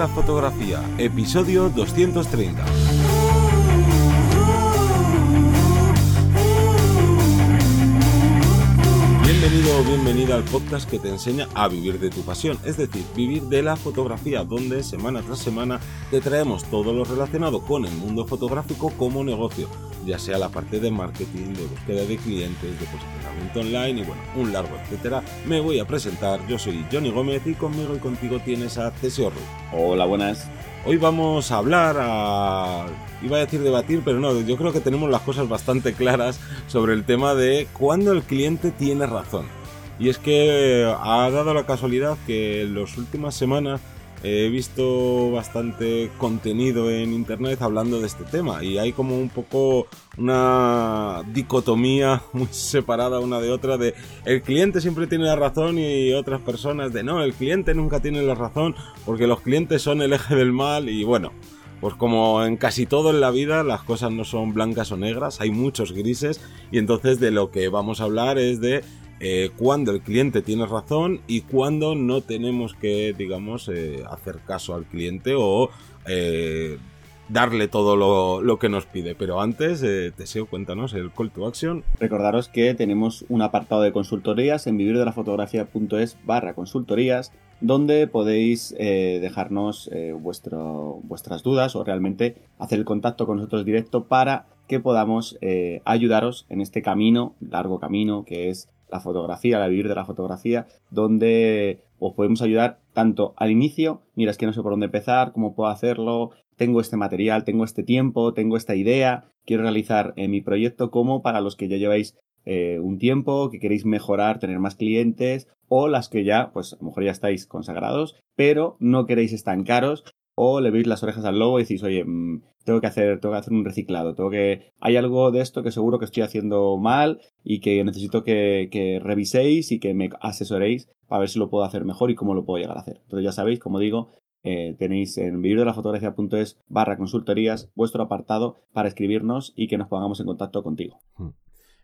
la fotografía, episodio 230. Bienvenido o bienvenida al podcast que te enseña a vivir de tu pasión, es decir, vivir de la fotografía, donde semana tras semana te traemos todo lo relacionado con el mundo fotográfico como negocio, ya sea la parte de marketing, de búsqueda de clientes, de posicionamiento online y bueno, un largo etcétera. Me voy a presentar, yo soy Johnny Gómez y conmigo y contigo tienes a Cesio Ruiz. Hola, buenas. Hoy vamos a hablar, a... iba a decir debatir, pero no, yo creo que tenemos las cosas bastante claras sobre el tema de cuándo el cliente tiene razón. Y es que ha dado la casualidad que en las últimas semanas he visto bastante contenido en internet hablando de este tema y hay como un poco una dicotomía muy separada una de otra de el cliente siempre tiene la razón y otras personas de no, el cliente nunca tiene la razón porque los clientes son el eje del mal y bueno, pues como en casi todo en la vida las cosas no son blancas o negras, hay muchos grises y entonces de lo que vamos a hablar es de eh, cuando el cliente tiene razón y cuando no tenemos que, digamos, eh, hacer caso al cliente o eh, darle todo lo, que nos pide. Pero antes, Teseo, cuéntanos el call to action. Recordaros que tenemos un apartado de consultorías en vivirdelafotografía.es barra consultorías donde podéis dejarnos vuestro, vuestras dudas o realmente hacer el contacto con nosotros directo para que podamos ayudaros en este camino, largo camino que es la fotografía, la vivir de la fotografía, donde os podemos ayudar tanto al inicio, mira, es que no sé por dónde empezar, cómo puedo hacerlo, tengo este material, tengo este tiempo, tengo esta idea, quiero realizar en mi proyecto, como para los que ya lleváis eh, un tiempo, que queréis mejorar, tener más clientes, o las que ya, pues a lo mejor ya estáis consagrados, pero no queréis estancaros o le veis las orejas al lobo y decís, oye, mm, tengo que hacer, tengo que hacer un reciclado, tengo que, hay algo de esto que seguro que estoy haciendo mal y que necesito que, reviséis y que me asesoréis para ver si lo puedo hacer mejor y cómo lo puedo llegar a hacer. Entonces ya sabéis, como digo, eh, tenéis en fotografía.es barra consultorías vuestro apartado para escribirnos y que nos pongamos en contacto contigo. Hmm.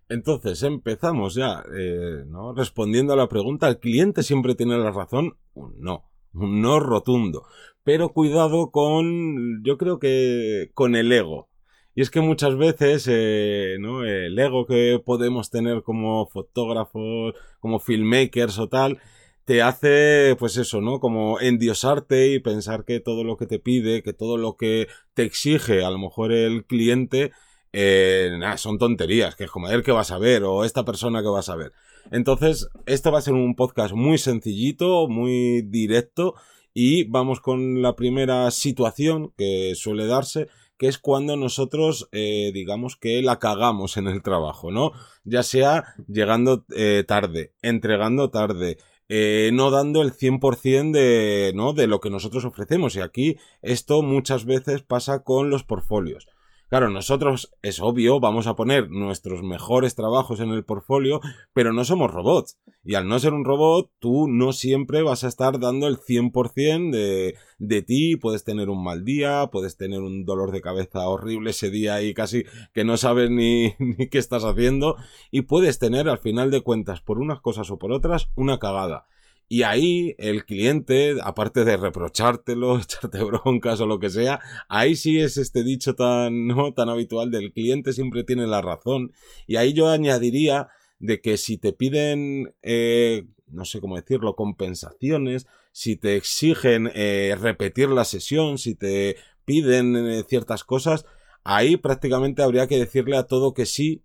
Entonces, empezamos ya, eh, ¿no? Respondiendo a la pregunta, ¿el cliente siempre tiene la razón? No, un no rotundo pero cuidado con, yo creo que con el ego. Y es que muchas veces, eh, ¿no? El ego que podemos tener como fotógrafos, como filmmakers o tal, te hace, pues eso, ¿no? Como endiosarte y pensar que todo lo que te pide, que todo lo que te exige, a lo mejor el cliente, eh, son tonterías, que es como él que vas a ver o esta persona que vas a ver. Entonces, esto va a ser un podcast muy sencillito, muy directo y vamos con la primera situación que suele darse, que es cuando nosotros, eh, digamos que la cagamos en el trabajo, ¿no? Ya sea llegando eh, tarde, entregando tarde, eh, no dando el 100% de, ¿no? de lo que nosotros ofrecemos. Y aquí esto muchas veces pasa con los portfolios. Claro, nosotros, es obvio, vamos a poner nuestros mejores trabajos en el portfolio, pero no somos robots. Y al no ser un robot, tú no siempre vas a estar dando el 100% de, de ti, puedes tener un mal día, puedes tener un dolor de cabeza horrible ese día y casi que no sabes ni, ni qué estás haciendo, y puedes tener al final de cuentas, por unas cosas o por otras, una cagada. Y ahí el cliente, aparte de reprochártelo, echarte broncas o lo que sea, ahí sí es este dicho tan, ¿no? tan habitual del cliente siempre tiene la razón. Y ahí yo añadiría de que si te piden, eh, no sé cómo decirlo, compensaciones, si te exigen eh, repetir la sesión, si te piden eh, ciertas cosas, ahí prácticamente habría que decirle a todo que sí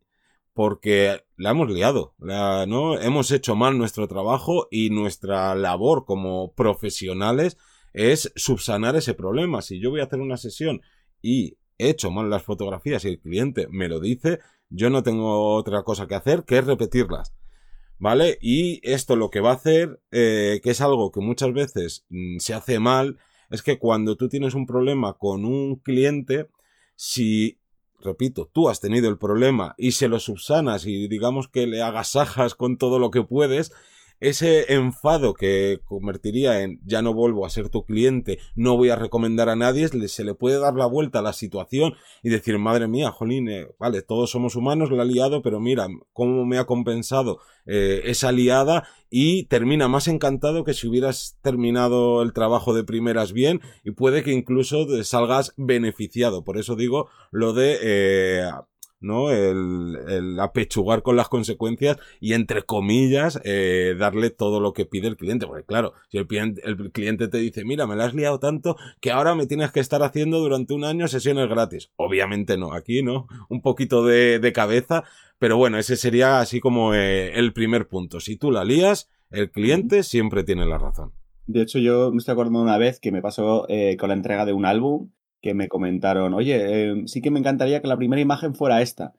porque la hemos liado, ¿no? Hemos hecho mal nuestro trabajo y nuestra labor como profesionales es subsanar ese problema. Si yo voy a hacer una sesión y he hecho mal las fotografías y el cliente me lo dice, yo no tengo otra cosa que hacer que repetirlas. ¿Vale? Y esto lo que va a hacer, eh, que es algo que muchas veces mm, se hace mal, es que cuando tú tienes un problema con un cliente, si repito, tú has tenido el problema y se lo subsanas y digamos que le agasajas con todo lo que puedes, ese enfado que convertiría en ya no vuelvo a ser tu cliente, no voy a recomendar a nadie, se le puede dar la vuelta a la situación y decir, madre mía, jolín, eh, vale, todos somos humanos, la ha liado, pero mira cómo me ha compensado eh, esa liada y termina más encantado que si hubieras terminado el trabajo de primeras bien y puede que incluso salgas beneficiado. Por eso digo lo de eh, ¿no? El, el, apechugar con las consecuencias y, entre comillas, eh, darle todo lo que pide el cliente. Porque, claro, si el, cliente te dice, mira, me la has liado tanto que ahora me tienes que estar haciendo durante un año sesiones gratis. Obviamente no, aquí, ¿no? Un poquito de, de cabeza, pero bueno, ese sería así como eh, el primer punto. Si tú la lías, el cliente siempre tiene la razón. De hecho, yo me estoy acordando una vez que me pasó eh, con la entrega de un álbum que me comentaron, oye, em, sí que me encantaría que la primera imagen fuera esta.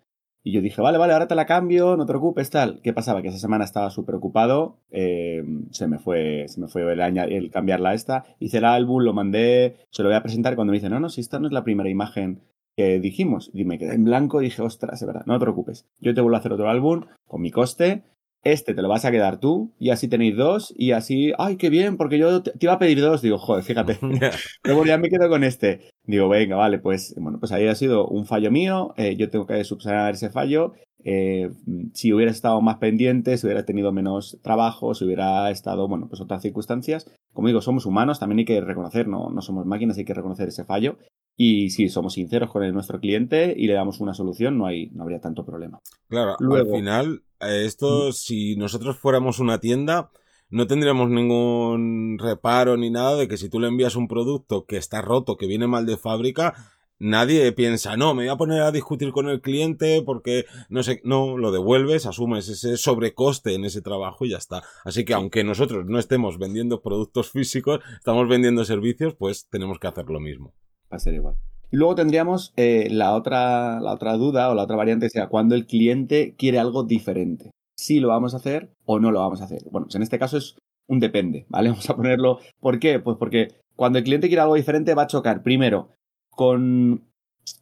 Y yo dije, vale, vale, ahora te la cambio, no te preocupes, tal. ¿Qué pasaba? Que esa semana estaba súper ocupado, em, se me fue, se me fue el, cambiarla a esta, hice el álbum, lo mandé, se lo voy a presentar cuando me dice, no, no, si esta no es la primera imagen que dijimos. Y me quedé en blanco y dije, ostras, es verdad, no te preocupes. Yo te vuelvo a hacer otro álbum con mi coste, este te lo vas a quedar tú y así tenéis dos y así, ay, qué bien, porque yo te, iba a pedir dos, digo, joder, fíjate, luego ya me quedo con este. Digo, venga, vale, pues bueno, pues ahí ha sido un fallo mío, eh, yo tengo que subsanar ese fallo. Eh, si hubiera estado más pendiente, si hubiera tenido menos trabajo, si hubiera estado, bueno, pues otras circunstancias. Como digo, somos humanos, también hay que reconocer, no, no somos máquinas, hay que reconocer ese fallo. Y si somos sinceros con nuestro cliente y le damos una solución, no, hay, no habría tanto problema. Claro, al final, eh, esto, si nosotros fuéramos una tienda, no tendríamos ningún reparo ni nada de que si tú le envías un producto que está roto, que viene mal de fábrica, nadie piensa, no, me voy a poner a discutir con el cliente porque no sé, no, lo devuelves, asumes ese sobrecoste en ese trabajo y ya está. Así que aunque nosotros no estemos vendiendo productos físicos, estamos vendiendo servicios, pues tenemos que hacer lo mismo va a ser igual. Y luego tendríamos eh, la, otra, la otra duda o la otra variante, sea cuando el cliente quiere algo diferente. Si lo vamos a hacer o no lo vamos a hacer. Bueno, pues en este caso es un depende, ¿vale? Vamos a ponerlo. ¿Por qué? Pues porque cuando el cliente quiere algo diferente va a chocar primero con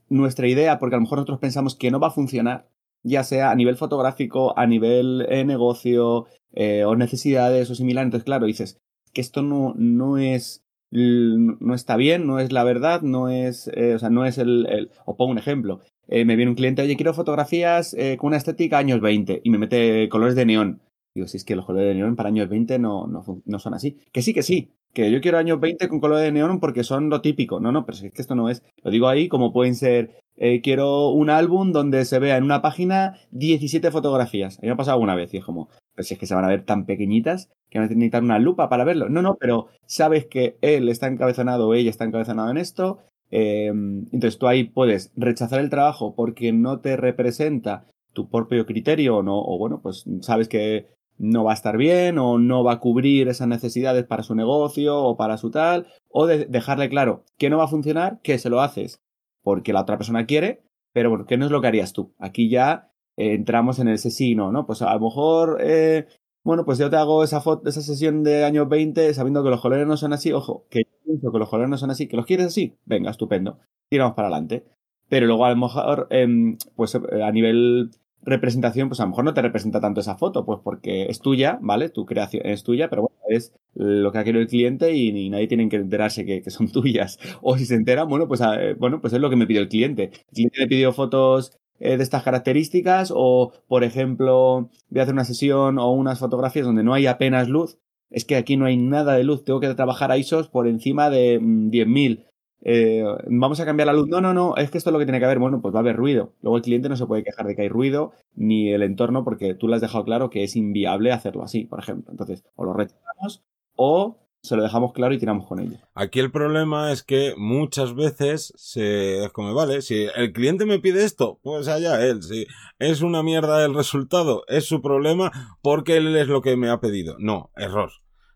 nuestra idea, porque a lo mejor nosotros pensamos que no va a funcionar, ya sea a nivel fotográfico, a nivel eh, negocio, eh, o necesidades o similar. Entonces, claro, dices que esto no, no es no está bien, no es la verdad, no es, eh, o sea, no es el, el, pongo un ejemplo, eh, me viene un cliente, oye, quiero fotografías eh, con una estética años 20 y me mete colores de neón. Digo, si es que los colores de neón para años 20 no, no, no son así. Que sí, que sí, que yo quiero años 20 con colores de neón porque son lo típico. No, no, pero es que esto no es. Lo digo ahí como pueden ser, quiero un álbum donde se vea en una página 17 fotografías. A mí me ha pasado alguna vez y es como, pues si es que se van a ver tan pequeñitas que van a necesitar una lupa para verlo. No, no, pero sabes que él está encabezonado o ella está encabezonado en esto. Eh, entonces tú ahí puedes rechazar el trabajo porque no te representa tu propio criterio o no, o bueno, pues sabes que no va a estar bien o no va a cubrir esas necesidades para su negocio o para su tal, o de dejarle claro que no va a funcionar, que se lo haces porque la otra persona quiere, pero bueno, que no es lo que harías tú. Aquí ya eh, entramos en ese sí, no, ¿no? Pues a lo mejor eh, bueno, pues yo te hago esa, foto, esa sesión de años 20 sabiendo que los colores no son así. Ojo, que yo pienso que los colores no son así. ¿Que los quieres así? Venga, estupendo. Tiramos para adelante. Pero luego a lo mejor, em, pues eh, a nivel representación, pues a lo mejor no te representa tanto esa foto, pues porque es tuya, ¿vale? Tu creación es tuya, pero bueno, es lo que ha querido el cliente y, nadie tiene que enterarse que, son tuyas. O si se entera, bueno, pues, eh, bueno, pues es lo que me pidió el cliente. El cliente me pidió fotos eh, de estas características o, por ejemplo, voy a hacer una sesión o unas fotografías donde no hay apenas luz. Es que aquí no hay nada de luz, tengo que trabajar a ISOs por encima de 10.000. Eh, vamos a cambiar la luz. No, no, no, es que esto es lo que tiene que haber. Bueno, pues va a haber ruido. Luego el cliente no se puede quejar de que hay ruido ni el entorno porque tú le has dejado claro que es inviable hacerlo así, por ejemplo. Entonces, o lo rechazamos o se lo dejamos claro y tiramos con ello. Aquí el problema es que muchas veces se es como, vale, si el cliente me pide esto, pues allá él, si es una mierda el resultado, es su problema porque él es lo que me ha pedido. No, error.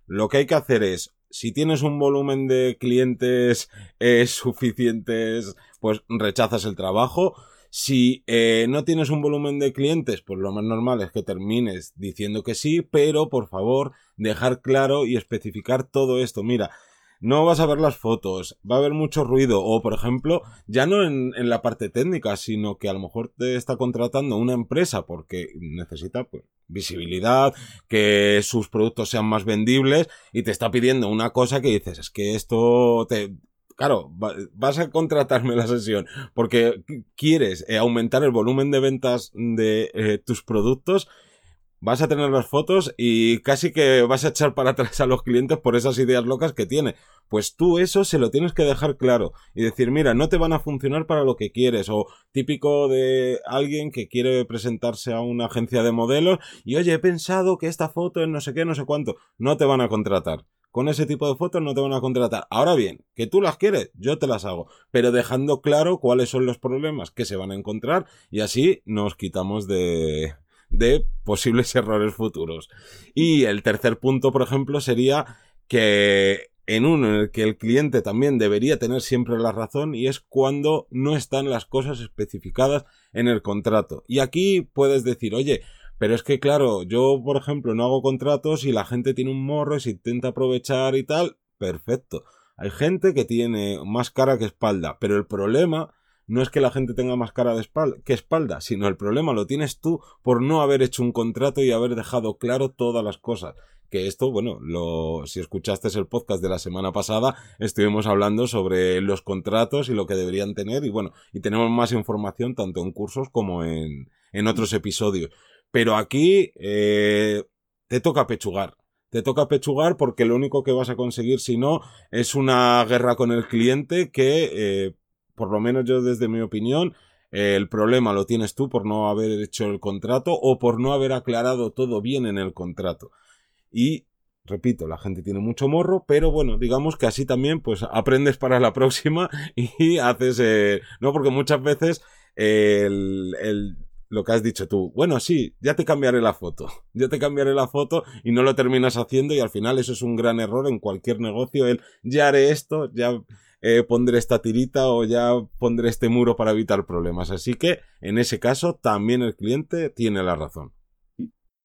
Lo que hay que hacer es, si tienes un volumen de clientes eh, suficientes, pues rechazas el trajo si eh, no tienes un volumen de clientes, pues lo más normal es que termines diciendo que sí, pero por favor dejar claro y especificar todo esto. Mira, no vas a ver las fotos, va a haber mucho ruido, o por ejemplo, ya no en, en la parte técnica, sino que a lo mejor te está contratando una empresa porque necesita pues, visibilidad, que sus productos sean más vendibles, y te está pidiendo una cosa que dices, es que esto te, claro, vas a contratarme la sesión porque quieres eh, aumentar el volumen de ventas de eh, tus productos vas a tener las fotos y casi que vas a echar para atrás a los clientes por esas ideas locas que tiene. Pues tú eso se lo tienes que dejar claro y decir, mira, no te van a funcionar para lo que quieres. O típico de alguien que quiere presentarse a una agencia de modelos y oye, he pensado que esta foto es no sé qué, no sé cuánto. No te van a contratar. Con ese tipo de fotos no te van a contratar. Ahora bien, que tú las quieres, yo te las hago. Pero dejando claro cuáles son los problemas que se van a encontrar y así nos quitamos de, de posibles errores futuros. Y el tercer punto, por ejemplo, sería que en uno en el que el cliente también debería tener siempre la razón y es cuando no están las cosas especificadas en el contrato. Y aquí puedes decir, oye, pero es que claro, yo por ejemplo no hago contratos y la gente tiene un morro y se intenta aprovechar y tal, perfecto. Hay gente que tiene más cara que espalda, pero el problema no es que la gente tenga más cara de espalda, que espalda, sino el problema lo tienes tú por no haber hecho un contrato y haber dejado claro todas las cosas. Que esto, bueno, lo, si escuchaste el podcast de la semana pasada, estuvimos hablando sobre los contratos y lo que deberían tener, y bueno, y tenemos más información tanto en cursos como en, en otros episodios. Pero aquí eh, te toca pechugar. Te toca pechugar porque lo único que vas a conseguir, si no, es una guerra con el cliente que eh, por lo menos yo desde mi opinión, el problema lo tienes tú por no haber hecho el contrato o por no haber aclarado todo bien en el contrato. Y, repito, la gente tiene mucho morro, pero bueno, digamos que así también pues aprendes para la próxima y haces... Eh, no, porque muchas veces el, el, lo que has dicho tú, bueno, sí, ya te cambiaré la foto, ya te cambiaré la foto y no lo terminas haciendo y al final eso es un gran error en cualquier negocio, el ya haré esto, ya eh, pondré esta tirita o ya pondré este muro para evitar problemas. Así que en ese caso también el cliente tiene la razón.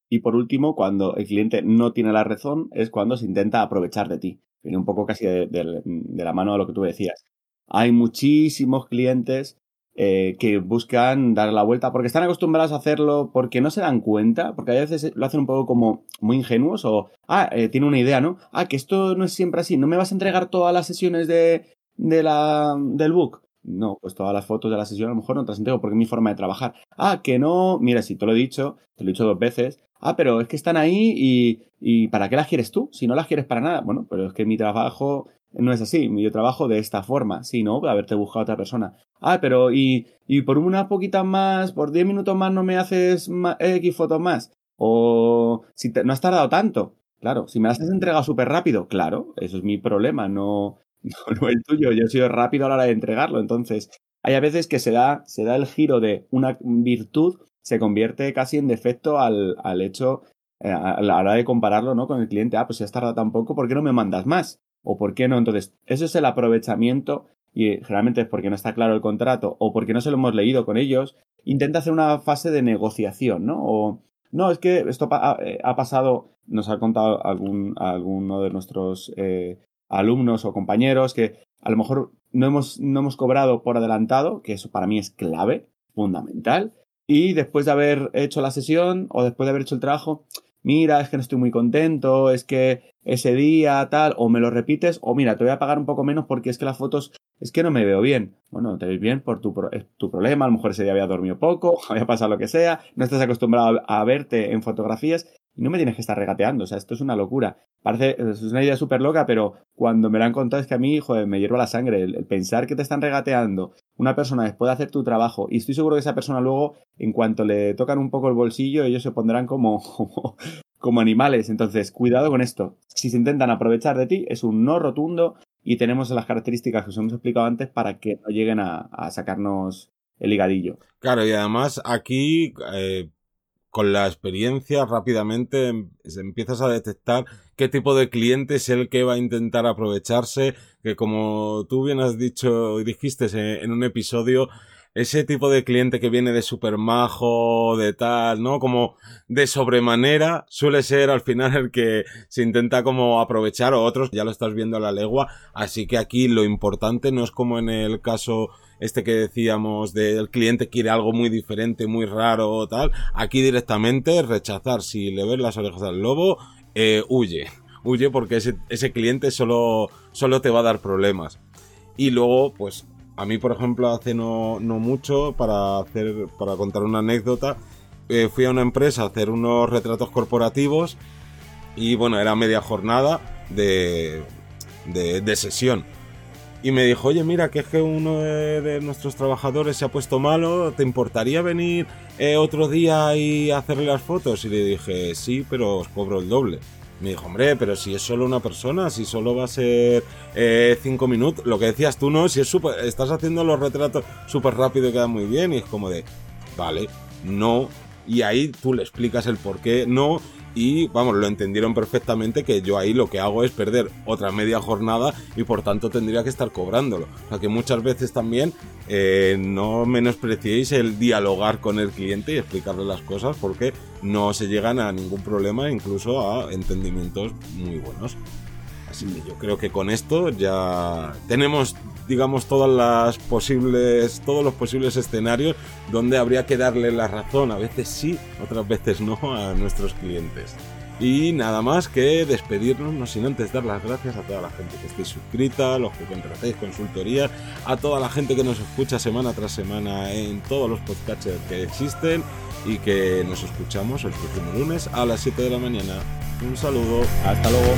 Y por último, cuando el cliente no tiene la razón, es cuando se intenta aprovechar de ti. Viene un poco casi de, la mano de lo que tú decías. Hay muchísimos clientes eh, que buscan dar la vuelta porque están acostumbrados a hacerlo porque no se dan cuenta, porque a veces lo hacen un poco como muy ingenuos o, ah, eh, tiene una idea, ¿no? Ah, que esto no es siempre así, no me vas a entregar todas las sesiones de, de la, del book? No, pues todas las fotos de la sesión a lo mejor no te las entrego porque es mi forma de trabajar. Ah, que no, mira, si te lo he dicho, te lo he dicho dos veces. Ah, pero es que están ahí y, y ¿para qué las quieres tú? Si no las quieres para nada. Bueno, pero es que mi trabajo no es así. Yo trabajo de esta forma. Si no, haberte buscado a otra persona. Ah, pero y, y por unas poquitas más, por 10 minutos más no me haces X fotos más. O si no has tardado tanto. Claro, si me las has entregado súper rápido, claro, eso es mi problema, no, no, el tuyo. Yo he sido rápido a la hora de entregarlo. Entonces, hay a veces que se da, se da el giro de una virtud, se convierte casi en defecto al, al hecho, eh, a la hora de compararlo ¿no? con el cliente. Ah, pues si has tardado tan poco, ¿por qué no me mandas más? ¿O por qué no? Entonces, eso es el aprovechamiento y generalmente es porque no está claro el contrato o porque no se lo hemos leído con ellos. Intenta hacer una fase de negociación, ¿no? O, no, es que esto ha, eh, ha pasado, nos ha contado algún, alguno de nuestros eh, alumnos o compañeros que a lo mejor no hemos, no hemos cobrado por adelantado, que eso para mí es clave, fundamental, y después de haber hecho la sesión o después de haber hecho el trabajo, mira, es que no estoy muy contento, es que ese día tal, o me lo repites, o mira, te voy a pagar un poco menos porque es que las fotos, es que no me veo bien. Bueno, te ves bien por tu, tu problema, a lo mejor ese día había dormido poco, había pasado lo que sea, no estás acostumbrado a verte en fotografías y no me tienes que estar regateando, o sea, esto es una locura. Parece, es una idea súper loca, pero cuando me la han contado es que a mí, joder, me hierva la sangre. El, pensar que te están regateando una persona después de hacer tu trabajo, y estoy seguro que esa persona luego, en cuanto le tocan un poco el bolsillo, ellos se pondrán como, como, animales. Entonces, cuidado con esto. Si se intentan aprovechar de ti, es un no rotundo y tenemos las características que os hemos explicado antes para que no lleguen a, sacarnos el higadillo. Claro, y además aquí eh, con la experiencia rápidamente em, empiezas a detectar qué tipo de cliente es el que va a intentar aprovecharse, que como tú bien has dicho y dijiste en un episodio, ese tipo de cliente que viene de super majo, de tal, ¿no? Como de sobremanera, suele ser al final el que se intenta como aprovechar o otros, ya lo estás viendo a la legua, así que aquí lo importante no es como en el caso este que decíamos del cliente quiere algo muy diferente, muy raro o tal, aquí directamente rechazar, si le ves las orejas al lobo, eh, huye, huye porque ese, cliente solo, solo te va a dar problemas. Y luego, pues a mí, por ejemplo, hace no, no mucho, para, hacer, para contar una anécdota, eh, fui a una empresa a hacer unos retratos corporativos y bueno, era media jornada de, de, sesión. Y me dijo, oye, mira, que es que uno de, nuestros trabajadores se ha puesto malo, ¿te importaría venir eh, otro día y hacerle las fotos? Y le dije, sí, pero os cobro el doble. Me dijo, hombre, pero si es solo una persona, si solo va a ser eh, cinco minutos, lo que decías tú, no, si es super, estás haciendo los retratos súper rápido y queda muy bien, y es como de, vale, no, y ahí tú le explicas el por qué no, y vamos, lo entendieron perfectamente que yo ahí lo que hago es perder otra media jornada y por tanto tendría que estar cobrándolo. O sea que muchas veces también eh, no menospreciéis el dialogar con el cliente y explicarle las cosas porque no se llegan a ningún problema, incluso a entendimientos muy buenos. Así que yo creo que con esto ya tenemos digamos, todas las posibles, todos los posibles escenarios donde habría que darle la razón, a veces sí, otras veces no, a nuestros clientes. Y nada más que despedirnos, no sin antes dar las gracias a toda la gente que estéis suscrita, los que contratéis consultoría, a toda la gente que nos escucha semana tras semana en todos los podcasts que existen y que nos escuchamos el próximo lunes a las 7 de la mañana. Un saludo, hasta luego.